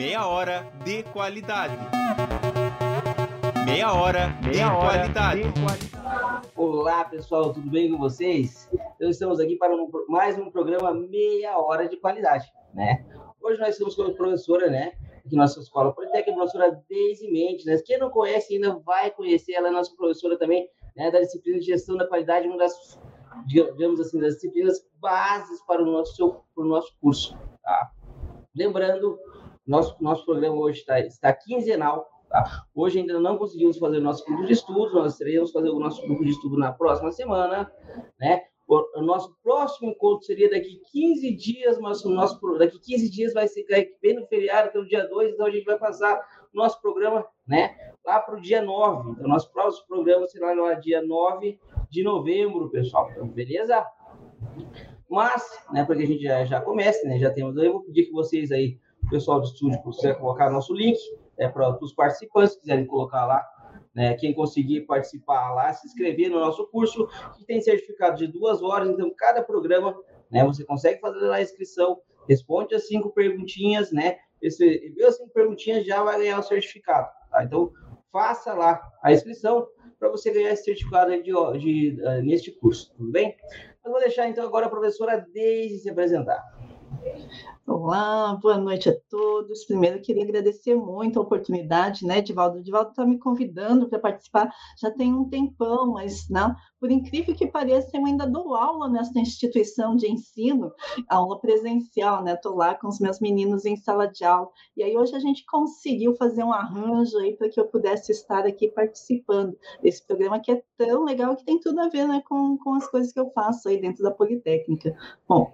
meia hora de qualidade. Meia hora, meia de, hora qualidade. de qualidade. Olá pessoal, tudo bem com vocês? Então estamos aqui para um, mais um programa Meia Hora de Qualidade, né? Hoje nós estamos com a professora, né? Aqui na nossa escola Politécnica, a professora Deise Mendes, né? Quem não conhece ainda vai conhecer, ela é nossa professora também, né? Da disciplina de gestão da qualidade, uma das, digamos assim, das disciplinas bases para o nosso, para o nosso curso, tá? Lembrando, nosso, nosso programa hoje está, quinzenal, Tá? Hoje ainda não conseguimos fazer o nosso grupo de estudos, nós teremos fazer o nosso grupo de estudo na próxima semana, né? O, nosso próximo encontro seria daqui 15 dias, mas o nosso daqui 15 dias vai ser bem no feriado, então dia 2, então a gente vai passar o nosso programa, né, lá para o dia 9. Então, nosso próximo programa será no dia 9 de novembro, pessoal. Então, beleza? Mas, né, para que a gente já, já comece, né, já temos, eu vou pedir que vocês aí, o pessoal do estúdio, possam colocar nosso link, é, para os participantes que quiserem colocar lá, né, quem conseguir participar lá, se inscrever no nosso curso, que tem certificado de duas horas, então cada programa, né, você consegue fazer lá a inscrição, responde as cinco perguntinhas, né, esse, as cinco perguntinhas, já vai ganhar o certificado, tá? Então, faça lá a inscrição para você ganhar esse certificado de, de, de, uh, neste curso, tudo bem? Eu vou deixar, então, agora a professora Deise se apresentar. Olá, boa noite a todos. Primeiro, queria agradecer muito a oportunidade, né, Divaldo? Divaldo está me convidando para participar já tem um tempão, mas não, por incrível que pareça, eu ainda dou aula nessa instituição de ensino, aula presencial, né? Estou lá com os meus meninos em sala de aula. E aí hoje a gente conseguiu fazer um arranjo aí para que eu pudesse estar aqui participando desse programa que é tão legal que tem tudo a ver né, com, com as coisas que eu faço aí dentro da Politécnica. Bom,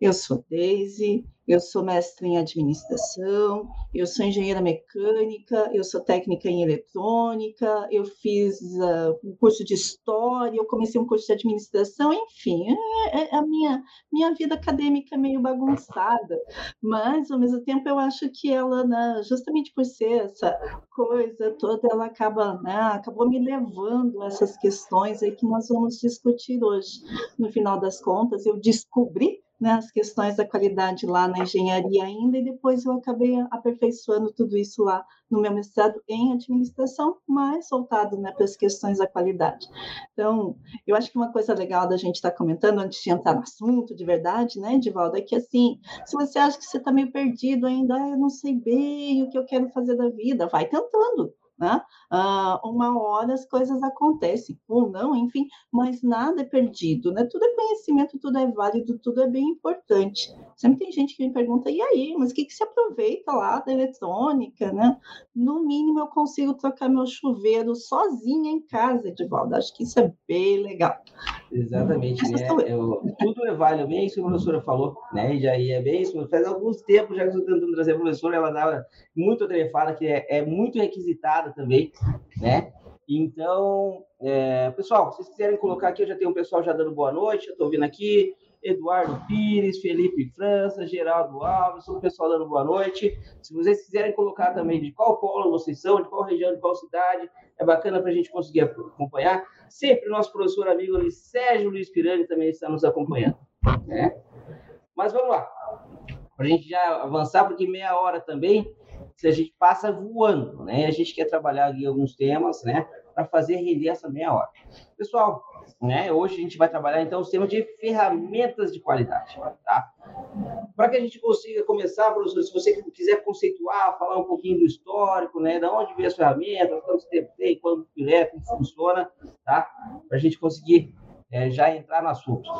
eu sou Deise, eu sou mestre em administração, eu sou engenheira mecânica, eu sou técnica em eletrônica, eu fiz uh, um curso de história, eu comecei um curso de administração, enfim, é, é a minha, minha vida acadêmica é meio bagunçada, mas ao mesmo tempo eu acho que ela, né, justamente por ser essa coisa toda, ela acaba, né, acabou me levando a essas questões aí que nós vamos discutir hoje. No final das contas, eu descobri né, as questões da qualidade lá na engenharia ainda, e depois eu acabei aperfeiçoando tudo isso lá no meu mestrado em administração, mais voltado né, para as questões da qualidade. Então, eu acho que uma coisa legal da gente estar tá comentando, antes de entrar no assunto de verdade, né, Edivaldo, é que assim, se você acha que você está meio perdido ainda, ah, eu não sei bem o que eu quero fazer da vida, vai tentando, né? Ah, uma hora as coisas acontecem, ou não, enfim, mas nada é perdido, né? Tudo é conhecimento, tudo é válido, tudo é bem importante. Sempre tem gente que me pergunta, e aí, mas o que, que se aproveita lá da eletrônica, né? No mínimo, eu consigo trocar meu chuveiro sozinha em casa, Edivaldo. Acho que isso é bem legal. Exatamente, né? Eu, tudo é válido, bem isso que a professora falou, né? E já é bem isso. Faz alguns tempos já que eu estou tentando trazer a professora, ela dava muito atarefada, que é, é muito requisitada também, né? Então, é, pessoal, se vocês quiserem colocar aqui, eu já tenho um pessoal já dando boa noite, eu estou vendo aqui, Eduardo Pires, Felipe França, Geraldo Alves, o pessoal dando boa noite. Se vocês quiserem colocar também de qual polo vocês são, de qual região, de qual cidade, é bacana para a gente conseguir acompanhar. Sempre o nosso professor amigo ali, Sérgio Luiz Pirani também está nos acompanhando. Né? Mas vamos lá, para a gente já avançar, porque meia hora também que a gente passa voando, né? A gente quer trabalhar aqui alguns temas, né? Para fazer render essa meia hora. Pessoal, né? Hoje a gente vai trabalhar então os temas de ferramentas de qualidade, tá? Para que a gente consiga começar, professor, se você quiser conceituar, falar um pouquinho do histórico, né? Da onde vem as ferramentas, quanto tempo tem, quando é, como funciona, tá? Para a gente conseguir é, já entrar no assunto.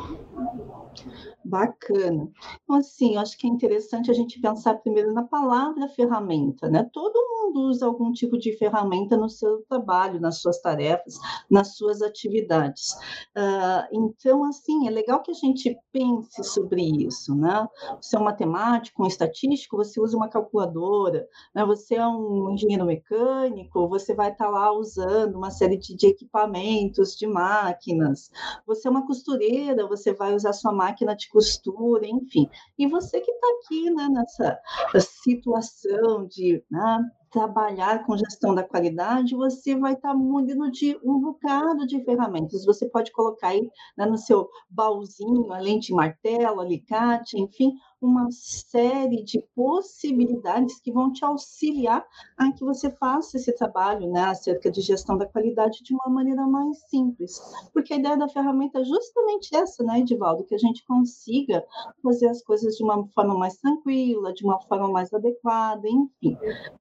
Bacana. Então, assim, acho que é interessante a gente pensar primeiro na palavra ferramenta, né? Todo mundo usa algum tipo de ferramenta no seu trabalho, nas suas tarefas, nas suas atividades. Uh, então, assim, é legal que a gente pense sobre isso, né? Você é um matemático, um estatístico, você usa uma calculadora, né? Você é um engenheiro mecânico, você vai estar lá usando uma série de, de equipamentos, de máquinas. Você é uma costureira, você vai usar sua máquina de costura, enfim. E você que está aqui né, nessa situação de né, trabalhar com gestão da qualidade, você vai estar munido de um bocado de ferramentas. Você pode colocar aí né, no seu baúzinho, além de martelo, alicate, enfim, uma série de possibilidades que vão te auxiliar a que você faça esse trabalho né, acerca de gestão da qualidade de uma maneira mais simples. Porque a ideia da ferramenta é justamente essa, né, Edivaldo? Que a gente consiga fazer as coisas de uma forma mais tranquila, de uma forma mais adequada, enfim.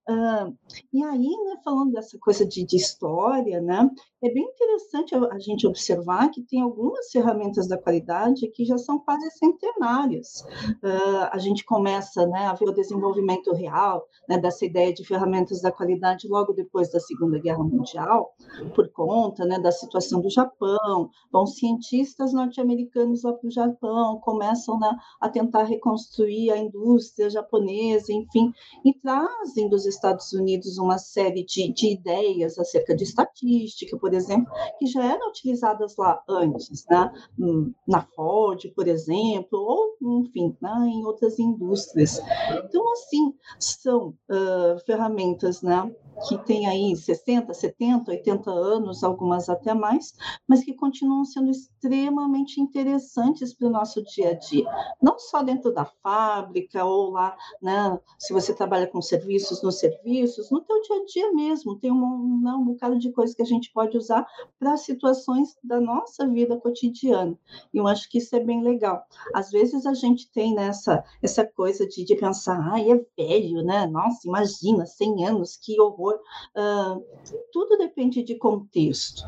Uh, e aí, né, falando dessa coisa de, de história, né, é bem interessante a, gente observar que tem algumas ferramentas da qualidade que já são quase centenárias. Uh, a gente começa né, a ver o desenvolvimento real né, dessa ideia de ferramentas da qualidade logo depois da Segunda Guerra Mundial, por conta né, da situação do Japão. Bom, cientistas norte-americanos lá para o Japão começam né, a tentar reconstruir a indústria japonesa, enfim, e trazem dos Estados Unidos uma série de, de ideias acerca de estatística, por exemplo, que já eram utilizadas lá antes, né? Hum, na Ford, por exemplo, ou, enfim, né, em outras indústrias. Então, assim, são uh, ferramentas né, que têm aí 60, 70, 80 anos, algumas até mais, mas que continuam sendo extremamente interessantes para o nosso dia a dia. Não só dentro da fábrica ou lá, né, se você trabalha com serviços, nos serviços, no teu dia a dia mesmo, tem um, um bocado de coisas que a gente pode usar para situações da nossa vida cotidiana. E eu acho que isso é bem legal. Às vezes a gente tem nessa né, essa coisa de, de pensar, ai, é velho, né? Nossa, imagina, 100 anos, que horror. Uh, tudo depende de contexto.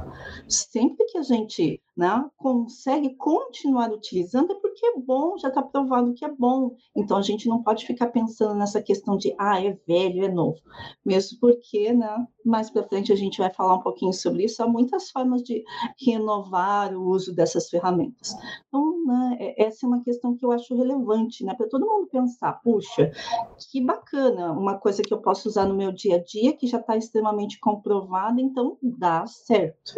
Sempre que a gente né, consegue continuar utilizando, é porque é bom, já está provado que é bom. Então a gente não pode ficar pensando nessa questão de ah, é velho, é novo. Mesmo porque, né, mais para frente a gente vai falar um pouquinho sobre isso, há muitas formas de renovar o uso dessas ferramentas. Então, né, é, essa é uma questão que eu acho relevante, né, para todo mundo pensar, puxa, que bacana, uma coisa que eu posso usar no meu dia a dia, que já está extremamente comprovada, então dá certo.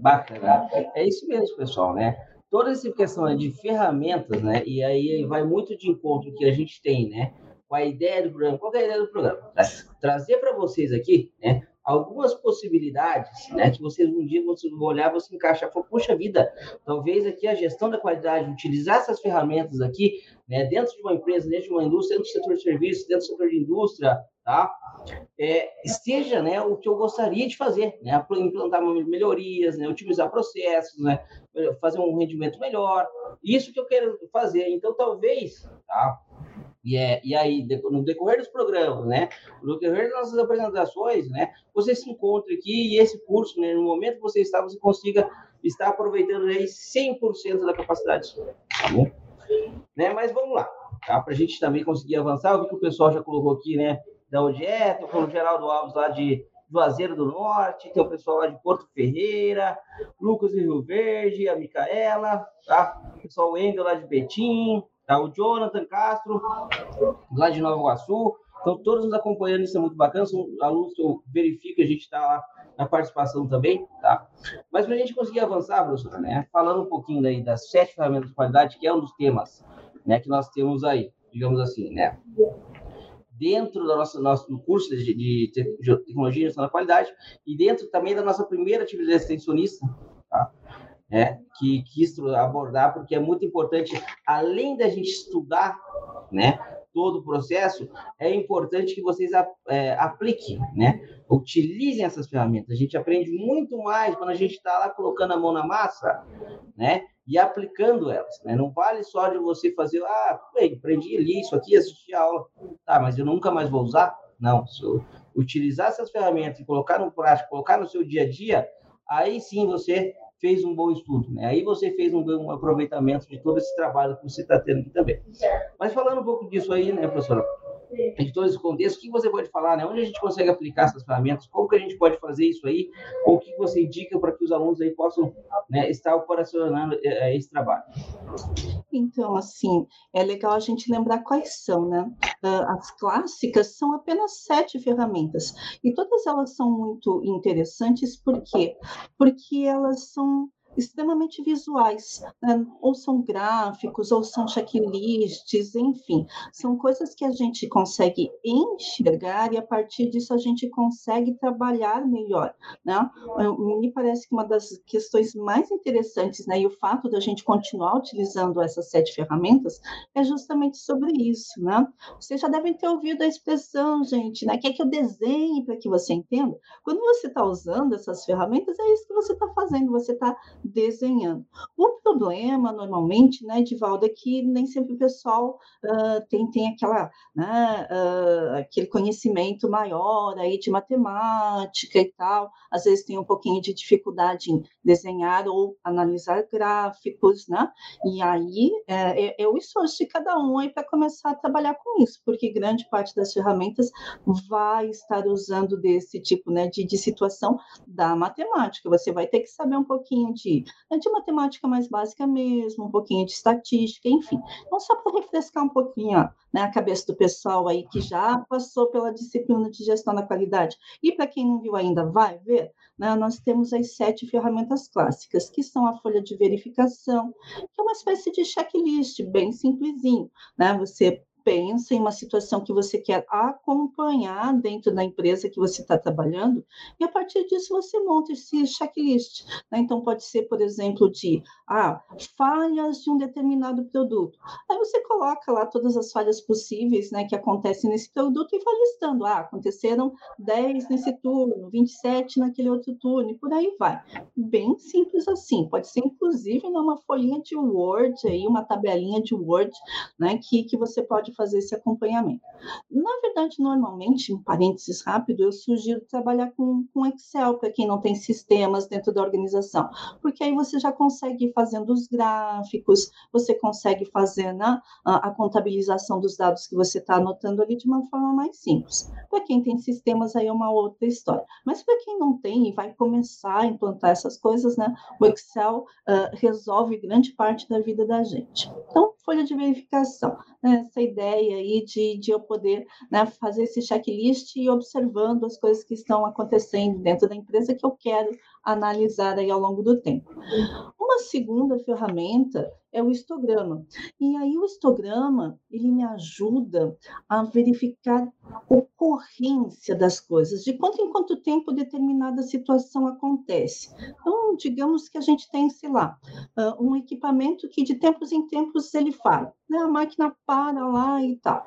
Bacana. É isso mesmo, pessoal, né? Toda essa questão de ferramentas, né? E aí vai muito de encontro que a gente tem, né? Com a ideia do programa. Qual é a ideia do programa? Trazer para vocês aqui, né? Algumas possibilidades, né? Que vocês um dia vão olhar, se encaixar. Falar, Poxa vida, talvez aqui a gestão da qualidade, utilizar essas ferramentas aqui, né? Dentro de uma empresa, dentro de uma indústria, dentro do setor de serviços, dentro do setor de indústria, tá? É, esteja né, o que eu gostaria de fazer, né, implantar melhorias, né, otimizar processos, né, fazer um rendimento melhor, isso que eu quero fazer. Então, talvez, tá? E, é, e aí, no decorrer dos programas, né, no decorrer das nossas apresentações, né, você se encontre aqui e esse curso, né, no momento que você está, você consiga estar aproveitando aí 100% da capacidade, tá bom? Né, mas vamos lá, tá? Para a gente também conseguir avançar, vi que o pessoal já colocou aqui, né, da ODE, com o Geraldo Alves lá de Juazeiro do Norte, tem o pessoal lá de Porto Ferreira, Lucas de Rio Verde, a Micaela, tá? O pessoal Wendel lá de Betim, tá? o Jonathan Castro, lá de Nova Iguaçu. Então, todos nos acompanhando, isso é muito bacana. São alunos que eu verifico a gente está lá na participação também, tá? Mas para a gente conseguir avançar, professora, né? Falando um pouquinho daí das sete ferramentas de qualidade, que é um dos temas, né? Que nós temos aí, digamos assim, né? dentro do nosso, nosso curso de, de tecnologia e gestão da qualidade e dentro também da nossa primeira atividade extensionista, tá? É, que quis abordar, porque é muito importante, além da gente estudar né, todo o processo, é importante que vocês é, apliquem, né? utilizem essas ferramentas. A gente aprende muito mais quando a gente está lá colocando a mão na massa, né? e aplicando elas. Né? Não vale só de você fazer, ah, bem, aprendi ali isso aqui, assisti a aula, tá, mas eu nunca mais vou usar? Não, se eu utilizar essas ferramentas e colocar no prático, colocar no seu dia a dia, aí sim você fez um bom estudo, né? Aí você fez um, um aproveitamento de todo esse trabalho que você está tendo aqui também. Mas falando um pouco disso aí, né, professora? De todo esse contexto, o que você pode falar, né? Onde a gente consegue aplicar essas ferramentas? Como que a gente pode fazer isso aí? Ou o que você indica para que os alunos aí possam né, estar operacionando é, é, esse trabalho? Então, assim, é legal a gente lembrar quais são, né? Ah, as clássicas são apenas sete ferramentas e todas elas são muito interessantes, por quê? Porque elas são extremamente visuais, né? ou são gráficos, ou são checklists, enfim, são coisas que a gente consegue enxergar e a partir disso a gente consegue trabalhar melhor, né? Me parece que uma das questões mais interessantes, né, e o fato da gente continuar utilizando essas sete ferramentas é justamente sobre isso, né? Vocês já devem ter ouvido a expressão, gente, né? Quer que eu desenhe para que você entenda? Quando você está usando essas ferramentas, é isso que você está fazendo, você está desenhando. O problema, normalmente, né, Edivaldo, é que nem sempre o pessoal uh, tem, tem aquela, né, uh, aquele conhecimento maior aí de matemática e tal, às vezes tem um pouquinho de dificuldade em desenhar ou analisar gráficos, né? E aí é, é, é o esforço de cada um aí para começar a trabalhar com isso, porque grande parte das ferramentas vai estar usando desse tipo né, de, de situação da matemática. Você vai ter que saber um pouquinho de, né, de matemática mais básica mesmo, um pouquinho de estatística, enfim. Então, só para refrescar um pouquinho né, a cabeça do pessoal aí que já passou pela disciplina de gestão da qualidade. E para quem não viu ainda, vai ver, né, nós temos as sete ferramentas clássicas, que são a folha de verificação, que é uma espécie de checklist bem simplesinho. Né? Você pensa em uma situação que você quer acompanhar dentro da empresa que você está trabalhando, e a partir disso você monta esse checklist. Né? Então, pode ser, por exemplo, de ah, falhas de um determinado produto. Aí você coloca lá todas as falhas possíveis né, que acontecem nesse produto e vai listando. Ah, aconteceram 10 nesse turno, 27 naquele outro turno, e por aí vai. Bem simples assim. Pode ser, inclusive, numa folhinha de Word, aí, uma tabelinha de Word, né, que, que você pode pode fazer esse acompanhamento. Na verdade, normalmente, em parênteses rápido, eu sugiro trabalhar com, com Excel para quem não tem sistemas dentro da organização, porque aí você já consegue ir fazendo os gráficos, você consegue fazer né, a, a contabilização dos dados que você está anotando ali de uma forma mais simples. Para quem tem sistemas, aí é uma outra história. Mas para quem não tem e vai começar a implantar essas coisas, né, o Excel uh, resolve grande parte da vida da gente. Então, folha de verificação, né, essa ideia aí de, de eu poder né, fazer esse checklist e observando as coisas que estão acontecendo dentro da empresa que eu quero analisar aí ao longo do tempo. Uma segunda ferramenta é o histograma. E aí o histograma, ele me ajuda a verificar a ocorrência das coisas, de quanto em quanto tempo determinada situação acontece. Então, digamos que a gente tem, sei lá, um equipamento que de tempos em tempos ele fala, né? a máquina para lá e tal.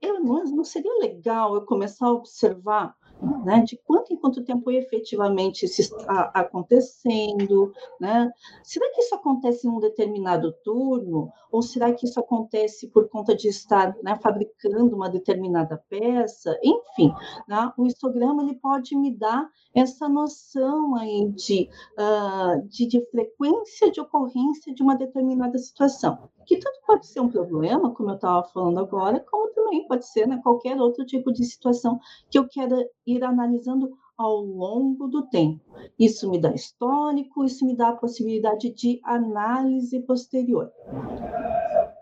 eu, não seria legal eu começar a observar né, de quanto em quanto tempo efetivamente isso está acontecendo, né? Será que isso acontece em um determinado turno, ou será que isso acontece por conta de estar né, fabricando uma determinada peça? Enfim, né, o histograma ele pode me dar essa noção aí de, uh, de, de frequência de ocorrência de uma determinada situação, que tanto pode ser um problema, como eu estava falando agora, como também pode ser né, qualquer outro tipo de situação que eu quero ir analisando ao longo do tempo. Isso me dá histórico, isso me dá a possibilidade de análise posterior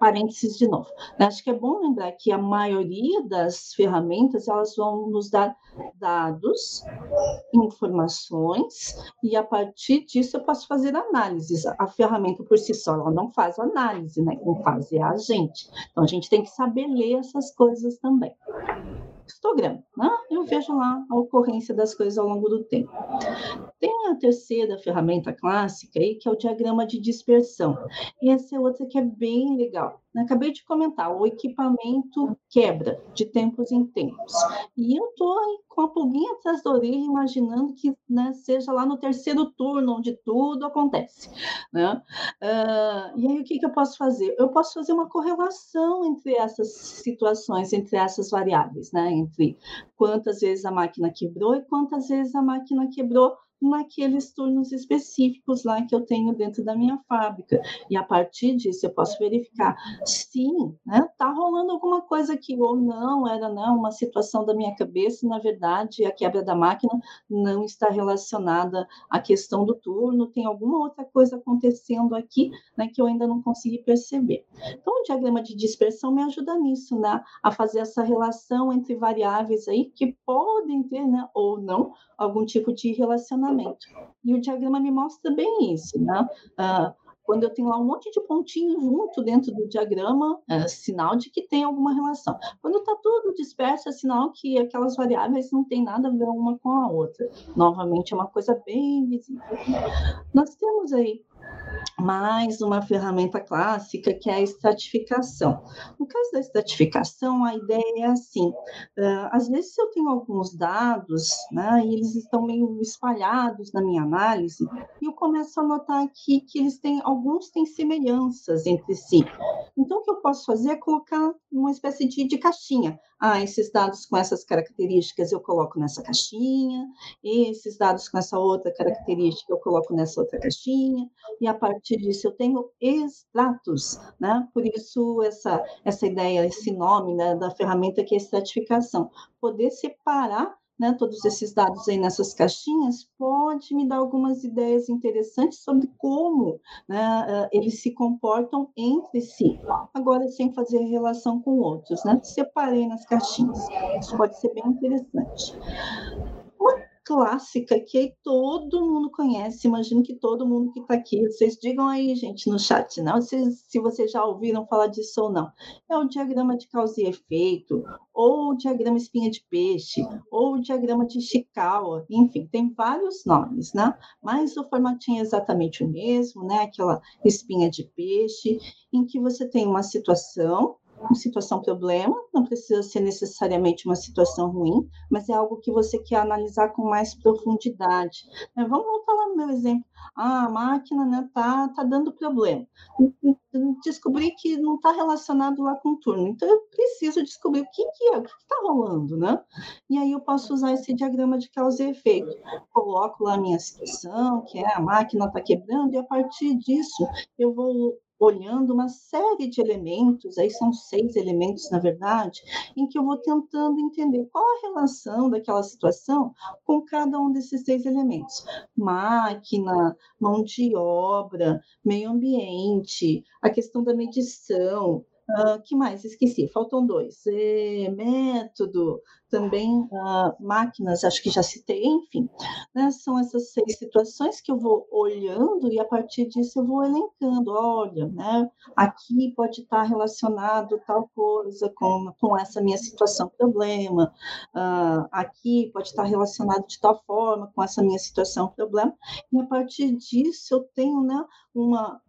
parênteses de novo. Acho que é bom lembrar que a maioria das ferramentas elas vão nos dar dados, informações, e a partir disso eu posso fazer análises. A ferramenta por si só ela não faz análise, né? Quem faz é a gente. Então a gente tem que saber ler essas coisas também histograma. Né? Eu vejo lá a ocorrência das coisas ao longo do tempo. Tem a terceira ferramenta clássica aí, que é o diagrama de dispersão. E essa é outra que é bem legal. Acabei de comentar, o equipamento quebra de tempos em tempos. E eu estou com a pulguinha atrás da orelha, imaginando que né, seja lá no terceiro turno, onde tudo acontece. Né? Uh, e aí, o que, que eu posso fazer? Eu posso fazer uma correlação entre essas situações, entre essas variáveis, né? entre quantas vezes a máquina quebrou e quantas vezes a máquina quebrou naqueles turnos específicos lá que eu tenho dentro da minha fábrica. E a partir disso eu posso verificar se né, tá rolando alguma coisa aqui ou não, era não uma situação da minha cabeça, na verdade a quebra da máquina não está relacionada à questão do turno, tem alguma outra coisa acontecendo aqui né, que eu ainda não consegui perceber. Então o diagrama de dispersão me ajuda nisso, né, a fazer essa relação entre variáveis aí que podem ter, né, ou não, algum tipo de relacionamento comportamento. E o diagrama me mostra bem isso, né? Uh, quando eu tenho lá um monte de pontinhos junto dentro do diagrama, é sinal de que tem alguma relação. Quando está tudo disperso, é sinal que aquelas variáveis não têm nada a ver uma com a outra. Novamente, é uma coisa bem visível. Nós temos aí mais uma ferramenta clássica que é a estratificação. No caso da estratificação, a ideia é assim: uh, às vezes eu tenho alguns dados, né, e eles estão meio espalhados na minha análise, e eu começo a notar aqui que eles têm alguns têm semelhanças entre si. Então, o que eu posso fazer é colocar uma espécie de, de caixinha. Ah, esses dados com essas características eu coloco nessa caixinha, esses dados com essa outra característica eu coloco nessa outra caixinha, e a partir disso eu tenho extratos, né? Por isso essa, essa ideia, esse nome né, da ferramenta que é estratificação, poder separar né, todos esses dados aí nessas caixinhas, pode me dar algumas ideias interessantes sobre como né, eh, eles se comportam entre si, agora sem fazer relação com outros, né? Separei nas caixinhas. Isso pode ser bem interessante clássica que todo mundo conhece, imagino que todo mundo que está aqui, vocês digam aí, gente, no chat, não se, se vocês já ouviram falar disso ou não. É o diagrama de causa e efeito, ou o diagrama espinha de peixe, ou o diagrama de Chikawa, enfim, tem vários nomes, né? Mas o formatinho é exatamente o mesmo, né? Aquela espinha de peixe, em que você tem uma situação uma situação problema, não precisa ser necessariamente uma situação ruim, mas é algo que você quer analisar com mais profundidade. Né? Vamos voltar lá no meu exemplo. Ah, a máquina né, tá, tá dando problema. Descobri que não está relacionado lá com o turno. Então, eu preciso descobrir o que, que é, o que está rolando, né? E aí eu posso usar esse diagrama de causa e efeito. Coloco lá a minha situação, que é a máquina está quebrando, e a partir disso eu vou olhando uma série de elementos, aí são seis elementos, na verdade, em que eu vou tentando entender qual a relação daquela situação com cada um desses seis elementos. Máquina, mão de obra, meio ambiente, a questão da medição, Uh, que mais? Esqueci, faltam dois. É, método, também uh, máquinas, acho que já citei, enfim. Né? São essas seis situações que eu vou olhando e a partir disso eu vou elencando. Olha, né? aqui pode estar relacionado tal coisa com, com essa minha situação, problema. Uh, aqui pode estar relacionado de tal forma com essa minha situação, problema. E a partir disso eu tenho né, uma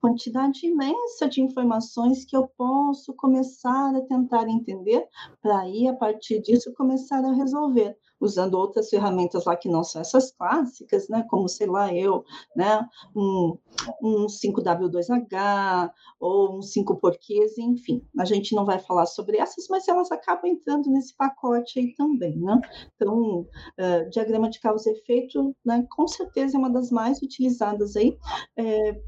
quantidade imensa de informações que eu posso começar a tentar entender para aí, a partir disso, começar a resolver, usando outras ferramentas lá que não são essas clássicas, né, como, sei lá, eu, né, um, um 5W2H, ou um 5 porquês, enfim. A gente não vai falar sobre essas, mas elas acabam entrando nesse pacote aí também, né? Então, uh, diagrama de causa e efeito, né, com certeza é uma das mais utilizadas aí, é,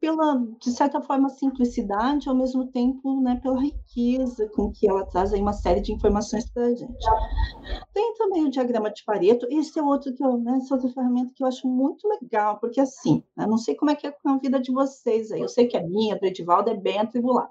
pela, de certa forma, simplicidade, ao mesmo tempo, né, pela riqueza com que ela traz aí uma série de informações para a gente. Tem também o diagrama de Pareto, esse é outro que eu, né, essa ferramenta que eu acho muito legal, porque assim, né, não sei como é que é com a vida de vocês aí, eu sei que a minha, do Edivaldo, é bem atribulada.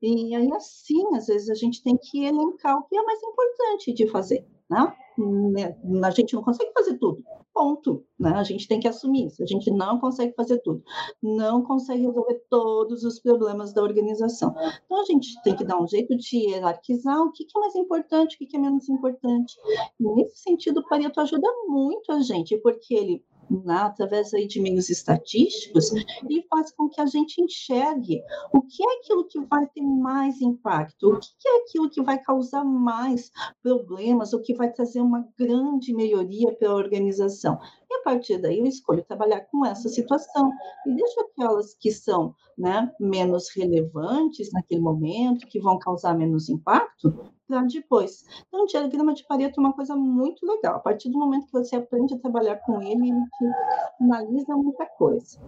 E aí, assim, às vezes a gente tem que elencar o que é mais importante de fazer, né? né? A gente não consegue fazer tudo. Ponto. Né? A gente tem que assumir isso. A gente não consegue fazer tudo. Não consegue resolver todos os problemas da organização. Então, a gente tem que dar um jeito de hierarquizar o que, é mais importante, o que, que é menos importante. nesse sentido, o Pareto ajuda muito a gente, porque ele né, através aí de meios estatísticos, e faz com que a gente enxergue o que é aquilo que vai ter mais impacto, o que é aquilo que vai causar mais problemas, o que vai trazer uma grande melhoria para a organização. E a partir daí eu escolho trabalhar com essa situação e deixo aquelas que são né, menos relevantes naquele momento, que vão causar menos impacto, para depois. Então, o diagrama de Pareto é uma coisa muito legal. A partir do momento que você aprende a trabalhar com ele, ele te analisa muita coisa.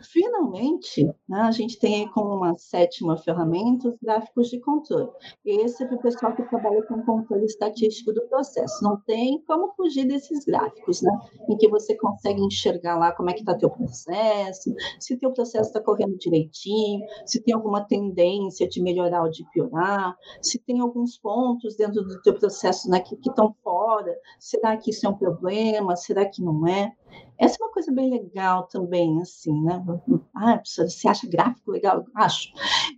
Finalmente, né, a gente tem aí como uma sétima ferramenta os gráficos de controle. Esse é para o pessoal que trabalha com controle estatístico do processo. Não tem como fugir desses gráficos, né? Em que você consegue enxergar lá como é que está teu processo, se teu processo está correndo direitinho, se tem alguma tendência de melhorar ou de piorar, se tem algum alguns pontos dentro do teu processo né, que estão fora. Será que isso é um problema? Será que não é? Essa é uma coisa bem legal também, assim, né? Ah, professora, você acha gráfico legal? Acho.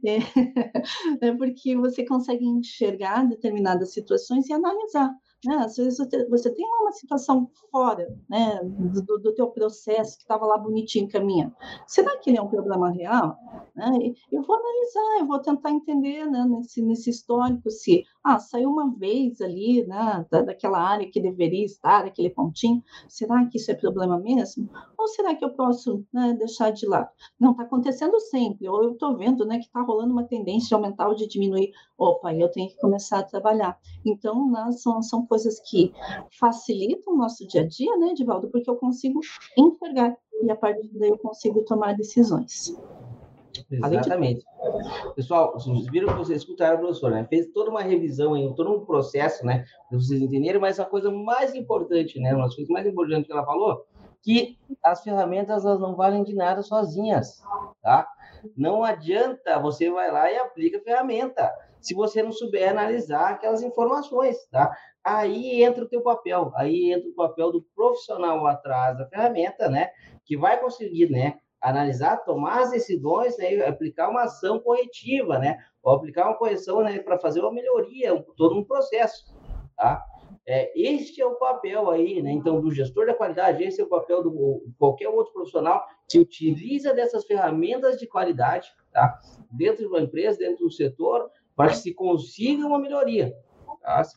É, é porque você consegue enxergar determinadas situações e analisar. Né? Às vezes você tem uma situação fora né, do, do teu processo que estava lá bonitinho caminhando. Será que ele é um problema real? Né? Eu vou analisar, eu vou tentar entender né, nesse, nesse histórico se ah, saiu uma vez ali né, da, daquela área que deveria estar, aquele pontinho. Será que isso é problema mesmo? Ou será que eu posso né, deixar de lado? Não, está acontecendo sempre. Ou eu estou vendo né, que está rolando uma tendência aumentar ou de diminuir. Opa, eu tenho que começar a trabalhar. Então, né, são, são coisas que facilitam o nosso dia a dia, né, Edivaldo? Porque eu consigo enxergar e a partir daí eu consigo tomar decisões. Exatamente. Pessoal, vocês viram que vocês escutaram o professor, né? Fez toda uma revisão aí, todo um processo, né? Para vocês entenderem, mas a coisa mais importante, né? Uma das coisas mais importantes que ela falou, que as ferramentas elas não valem de nada sozinhas, tá? Não adianta você vai lá e aplica a ferramenta se você não souber analisar aquelas informações, tá? Aí entra o teu papel, aí entra o papel do profissional atrás da ferramenta, né? Que vai conseguir, né? Analisar, tomar as decisões, né? Aplicar uma ação corretiva, né? Ou aplicar uma correção, né? Para fazer uma melhoria, todo um processo, tá? É, este é o papel aí, né? Então, do gestor da qualidade, esse é o papel do qualquer outro profissional que utiliza dessas ferramentas de qualidade, tá? Dentro de uma empresa, dentro do setor, para que se consiga uma melhoria,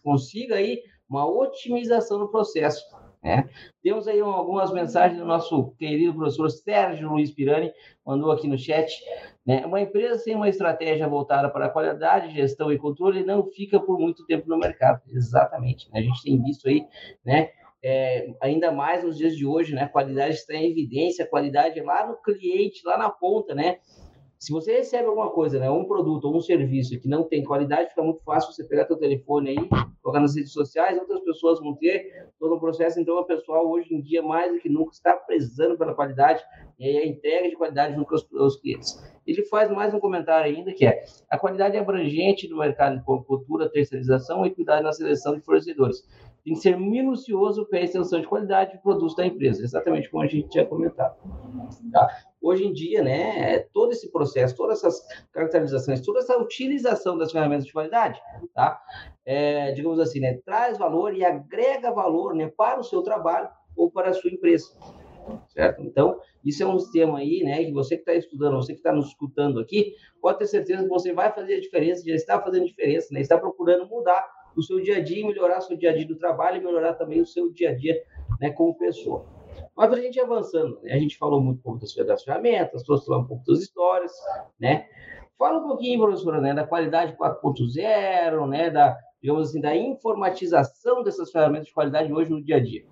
consiga aí uma otimização do processo. Né? Temos aí algumas mensagens do nosso querido professor Sérgio Luiz Pirani, mandou aqui no chat. Né? Uma empresa sem uma estratégia voltada para a qualidade, gestão e controle não fica por muito tempo no mercado. Exatamente. Né? A gente tem visto aí, né? É, ainda mais nos dias de hoje, né? Qualidade está em evidência, qualidade lá no cliente, lá na ponta, né? Se você recebe alguma coisa, né, um produto ou um serviço que não tem qualidade, fica muito fácil você pegar seu telefone aí, colocar nas redes sociais, outras pessoas vão ter todo o processo. Então, o pessoal hoje em dia, mais do que nunca, está prezando pela qualidade e a entrega de qualidade junto aos clientes. Ele faz mais um comentário ainda, que é a qualidade é abrangente do mercado de cultura, terceirização e cuidado na seleção de fornecedores. Tem que ser minucioso para a extensão de qualidade de produtos da empresa, exatamente como a gente tinha comentado. Tá? hoje em dia, né, todo esse processo, todas essas caracterizações, toda essa utilização das ferramentas de qualidade, tá? É, digamos assim, né, traz valor e agrega valor, né, para o seu trabalho ou para a sua empresa, certo? Então, isso é um sistema aí, né, que você que está estudando, você que está nos escutando aqui, pode ter certeza que você vai fazer a diferença, já está fazendo diferença, né, está procurando mudar o seu dia a dia, melhorar o seu dia a dia do trabalho e melhorar também o seu dia a dia, né, como pessoa. Mas a gente avançando, né? a gente falou muito pouco das, das ferramentas, trouxe um pouco das histórias, né? Fala um pouquinho, professora, né, da qualidade 4.0, né, da, digamos assim, da informatização dessas ferramentas de qualidade hoje no dia a dia.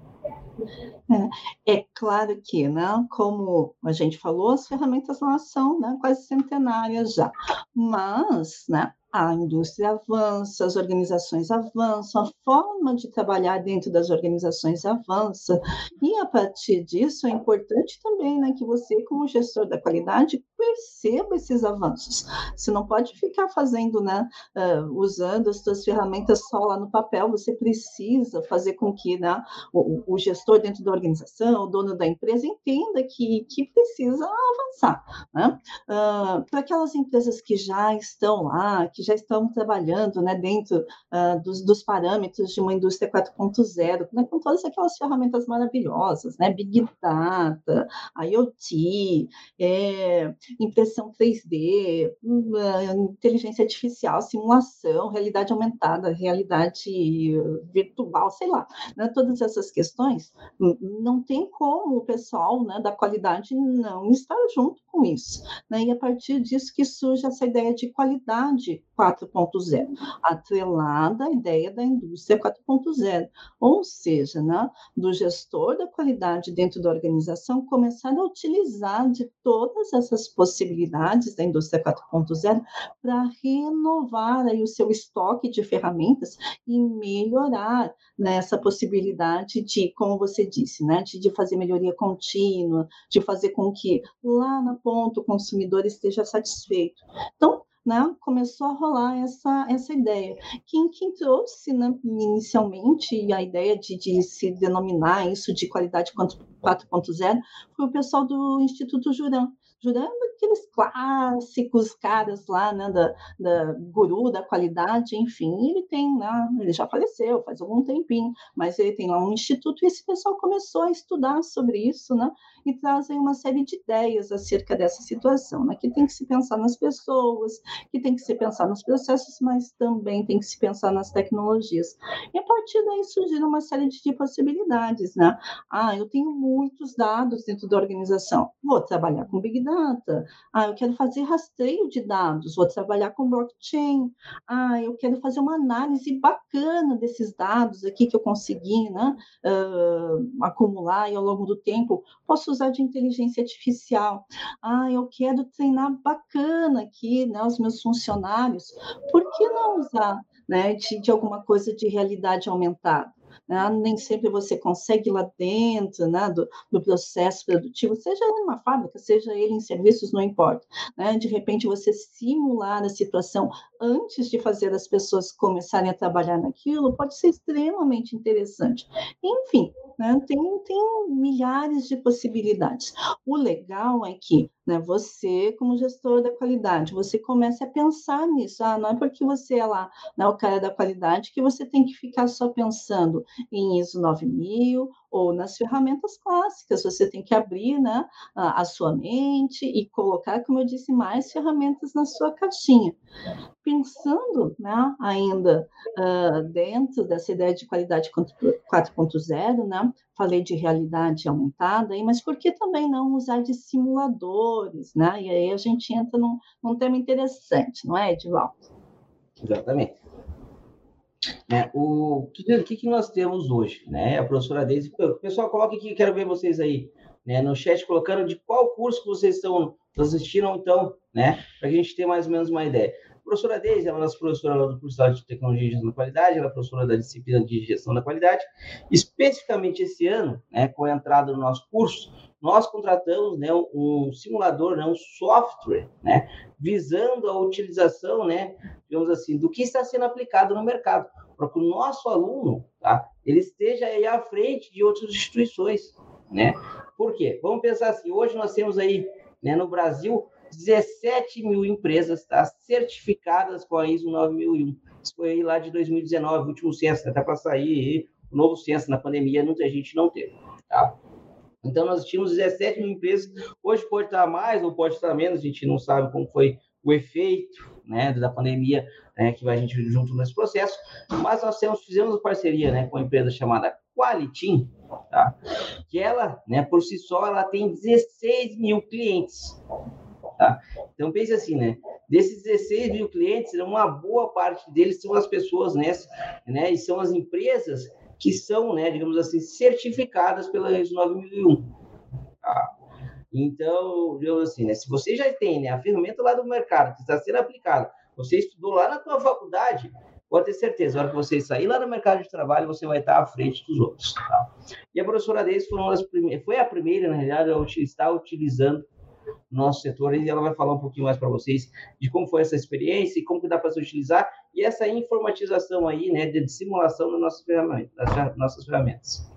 É, é, claro que, né, como a gente falou, as ferramentas lá são né, quase centenárias já, mas né, a indústria avança, as organizações avançam, a forma de trabalhar dentro das organizações avança, e a partir disso é importante também né, que você, como gestor da qualidade, perceba esses avanços. Você não pode ficar fazendo, né, uh, usando as suas ferramentas só lá no papel, você precisa fazer com que né, o, o gestor dentro da organização, o dono da empresa, entenda que, que precisa avançar. Né? Uh, Para aquelas empresas que já estão lá, que já estão trabalhando né, dentro uh, dos, dos, parâmetros de uma indústria 4.0, né, com todas aquelas ferramentas maravilhosas, né, Big Data, IoT, é, impressão 3D, hum, inteligência artificial, simulação, realidade aumentada, realidade virtual, sei lá, né, todas essas questões, hum, não tem como o pessoal né, da qualidade não estar junto com isso. Né, e a partir disso que surge essa ideia de qualidade 4.0, atrelada à ideia da indústria 4.0, ou seja, né, do gestor da qualidade dentro da organização começar a utilizar de todas essas possibilidades da indústria 4.0 para renovar aí o seu estoque de ferramentas e melhorar nessa né, possibilidade de, como você disse, né, de, de fazer melhoria contínua, de fazer com que lá na ponta o consumidor esteja satisfeito. Então, né, começou a rolar essa, essa ideia. Quem, quem trouxe né, inicialmente a ideia de, de se denominar isso de qualidade 4.0 foi o pessoal do Instituto Juran, jurando aqueles clássicos caras lá, né, da, da guru da qualidade, enfim, ele tem, né, ele já faleceu faz algum tempinho, mas ele tem lá um instituto e esse pessoal começou a estudar sobre isso, né, e trazem uma série de ideias acerca dessa situação, né, que tem que se pensar nas pessoas, que tem que se pensar nos processos, mas também tem que se pensar nas tecnologias. E a partir daí surgiram uma série de possibilidades, né, ah, eu tenho muitos dados dentro da organização, vou trabalhar com Big Data. Ah, eu quero fazer rastreio de dados, vou trabalhar com blockchain. Ah, eu quero fazer uma análise bacana desses dados aqui que eu consegui né, uh, acumular e ao longo do tempo. Posso usar de inteligência artificial. Ah, eu quero treinar bacana aqui né, os meus funcionários. Por que não usar né, de, de alguma coisa de realidade aumentada? Né? nem sempre você consegue lá dentro né, do, do, processo produtivo, seja numa fábrica, seja ele em serviços, não importa. Né? De repente, você simular a situação antes de fazer as pessoas começarem a trabalhar naquilo pode ser extremamente interessante. Enfim, né, tem, tem milhares de possibilidades. O legal é que né, você, como gestor da qualidade, você comece a pensar nisso. Ah, não é porque você é lá né, o cara da qualidade que você tem que ficar só pensando em ISO 9000 ou nas ferramentas clássicas. Você tem que abrir né, a, sua mente e colocar, como eu disse, mais ferramentas na sua caixinha. Pensando né, ainda uh, dentro dessa ideia de qualidade 4.0, né, falei de realidade aumentada, mas por que também não usar de simuladores? Né? E aí a gente entra num, num tema interessante, não é, Edivaldo? Exatamente. É, o que, que, que, nós temos hoje? Né? A professora Deise, pessoal, coloque aqui, quero ver vocês aí né, no chat, colocando de qual curso que vocês estão assistindo, então, né, para a gente ter mais ou menos uma ideia. A professora Deise é uma das professoras do curso de Tecnologia e Gestão da Qualidade, ela é professora da disciplina de Gestão da Qualidade. Especificamente esse ano, né, com a entrada no nosso curso, nós contratamos né, um simulador, né, um software, né, visando a utilização, né, digamos assim, do que está sendo aplicado no mercado, para que o nosso aluno, tá, ele esteja aí à frente de outras instituições, né? Por quê? Vamos pensar assim, hoje nós temos aí, né, no Brasil, 17 mil empresas tá, certificadas com a ISO 9001. Isso foi aí lá de 2019, o último censo, até para sair o novo censo na pandemia, muita gente não teve, tá? Então, nós tínhamos 17 mil empresas. Hoje pode estar mais ou pode estar menos, a gente não sabe como foi o efeito né, da pandemia né, que a gente junto nesse processo. Mas nós temos, fizemos parceria né, com uma empresa chamada Qualitim, tá? que ela, né, por si só, ela tem 16 mil clientes. Tá? Então, pense assim, né? Desses 16 mil clientes, uma boa parte deles são as pessoas nessa, né? E são as empresas que são, né, digamos assim, certificadas pela ISO 9001. Tá? Então, digamos assim, né, se você já tem né, a ferramenta lá do mercado que está sendo aplicada, você estudou lá na tua faculdade, pode ter certeza, na hora que você sair lá no mercado de trabalho, você vai estar à frente dos outros. Tá? E a professora Deise foi, foi a primeira, na realidade, a estar utilizando nosso setor e ela vai falar um pouquinho mais para vocês de como foi essa experiência e como que dá para se utilizar e essa informatização aí, né, de simulação das nossas ferramentas. Das nossas ferramentas.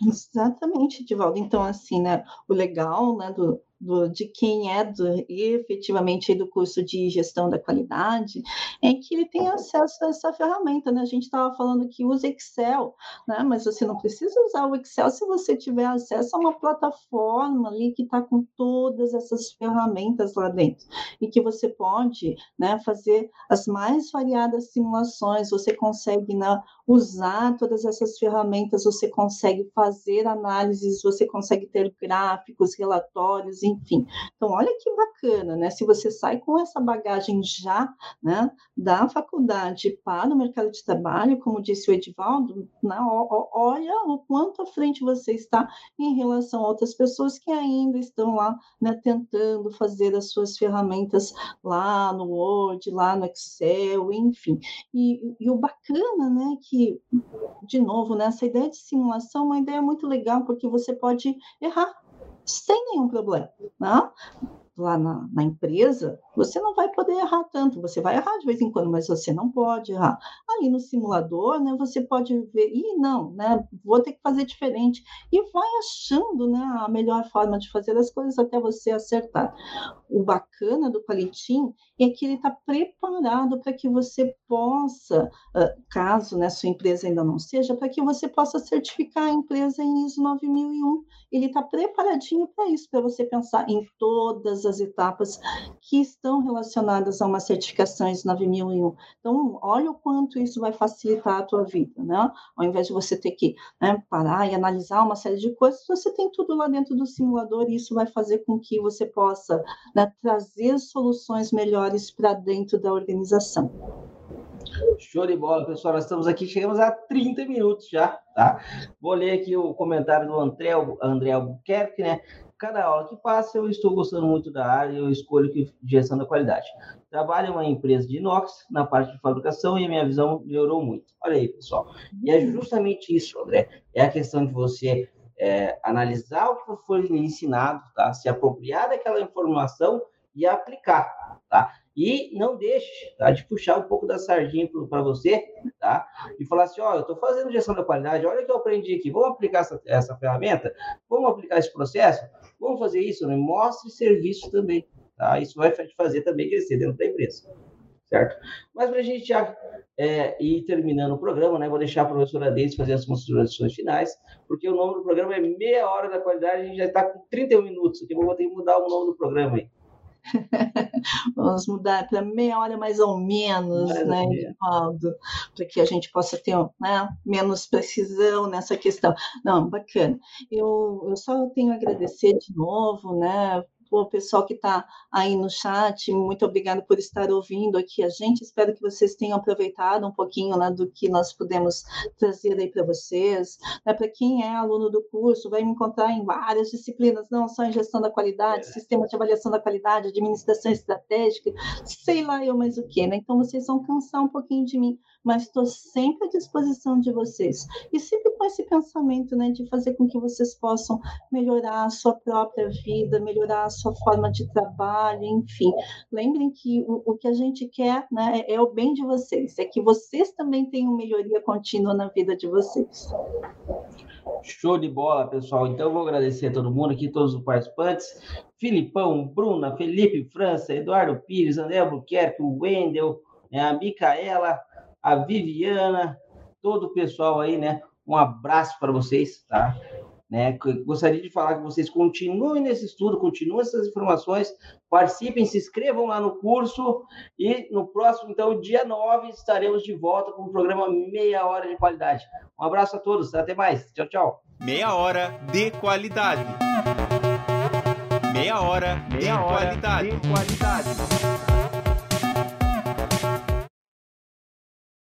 Exatamente, Divaldo. Então, assim, né, o legal né, do, do, de quem é do, efetivamente do curso de gestão da qualidade, é que ele tem acesso a essa ferramenta. Né? A gente estava falando que usa Excel, né? mas você não precisa usar o Excel se você tiver acesso a uma plataforma ali que está com todas essas ferramentas lá dentro, e que você pode né, fazer as mais variadas simulações, você consegue né, usar todas essas ferramentas, você consegue fazer análises, você consegue ter gráficos, relatórios, enfim. Então, olha que bacana, né? Se você sai com essa bagagem já, né, da faculdade para o mercado de trabalho, como disse o Edivaldo, né, olha o quanto à frente você está em relação a outras pessoas que ainda estão lá, né, tentando fazer as suas ferramentas lá no Word, lá no Excel, enfim. E, e o bacana, né, que, de novo, né, essa ideia de simulação é uma ideia muito legal, porque você pode errar sem nenhum problema. Né? Lá na, na, empresa, você não vai poder errar tanto. Você vai errar de vez em quando, mas você não pode errar. Aí no simulador, né, você pode ver, e não, né, vou ter que fazer diferente. E vai achando né, a melhor forma de fazer as coisas até você acertar. O bacana do Qualitim é que ele está preparado para que você possa, caso né, sua empresa ainda não seja, para que você possa certificar a empresa em ISO 9001. Ele está preparadinho para isso, para você pensar em todas as etapas que estão relacionadas a uma certificação ISO 9001. Então, olha o quanto isso vai facilitar a tua vida, né? Ao invés de você ter que né, parar e analisar uma série de coisas, você tem tudo lá dentro do simulador e isso vai fazer com que você possa né, trazer soluções melhores para dentro da organização. Show de bola, pessoal. Nós estamos aqui, chegamos a 30 minutos já, tá? Vou ler aqui o comentário do André, André Albuquerque, né? Cada aula que passa, eu estou gostando muito da área e eu escolho que gestão da qualidade. Trabalho em uma empresa de inox na parte de fabricação e a minha visão melhorou muito. Olha aí, pessoal. E é justamente isso, André. É a questão de você é, analisar o que foi ensinado, tá? Se apropriar daquela informação e aplicar, tá? E não deixe tá, de puxar um pouco da sardinha para você, tá? E falar assim, ó, eu estou fazendo gestão da qualidade, olha o que eu aprendi aqui, vamos aplicar essa, essa ferramenta? Vamos aplicar esse processo? Vamos fazer isso, né? Mostre serviço também, tá? Isso vai te fazer também crescer dentro da empresa, certo? Mas para a gente já é, ir terminando o programa, né? Vou deixar a professora Deise fazer as considerações finais, porque o nome do programa é Meia Hora da Qualidade, a gente já está com 31 minutos, aqui vou ter que mudar o nome do programa aí. Vamos mudar para meia hora mais ou menos, mais né, Edivaldo? Para que a gente possa ter né, menos precisão nessa questão. Não, bacana. Eu, eu só tenho a agradecer de novo, né? O pessoal que está aí no chat, muito obrigado por estar ouvindo aqui a gente. Espero que vocês tenham aproveitado um pouquinho né, do que nós pudemos trazer aí para vocês. Né, para quem é aluno do curso, vai me encontrar em várias disciplinas, não só em gestão da qualidade, é. sistema de avaliação da qualidade, administração estratégica, sei lá eu mais o que, né? Então vocês vão cansar um pouquinho de mim, mas estou sempre à disposição de vocês. E sempre com esse pensamento, né, de fazer com que vocês possam melhorar a sua própria vida, melhorar a sua forma de trabalho, enfim. Lembrem que o, o que a gente quer né, é, o bem de vocês, é que vocês também tenham melhoria contínua na vida de vocês. Show de bola, pessoal. Então, eu vou agradecer a todo mundo aqui, todos os participantes. Filipão, Bruna, Felipe França, Eduardo Pires, André Albuquerque, o Wendel, né, a Micaela, a Viviana, todo o pessoal aí, né? Um abraço para vocês, tá? Né? Gostaria de falar que vocês continuem nesse estudo, continuem essas informações, participem, se inscrevam lá no curso e no próximo, então, dia 9, estaremos de volta com o programa Meia Hora de Qualidade. Um abraço a todos, até mais. Tchau, tchau. Meia Hora de Qualidade. Meia Hora, Meia de, hora qualidade. de Qualidade.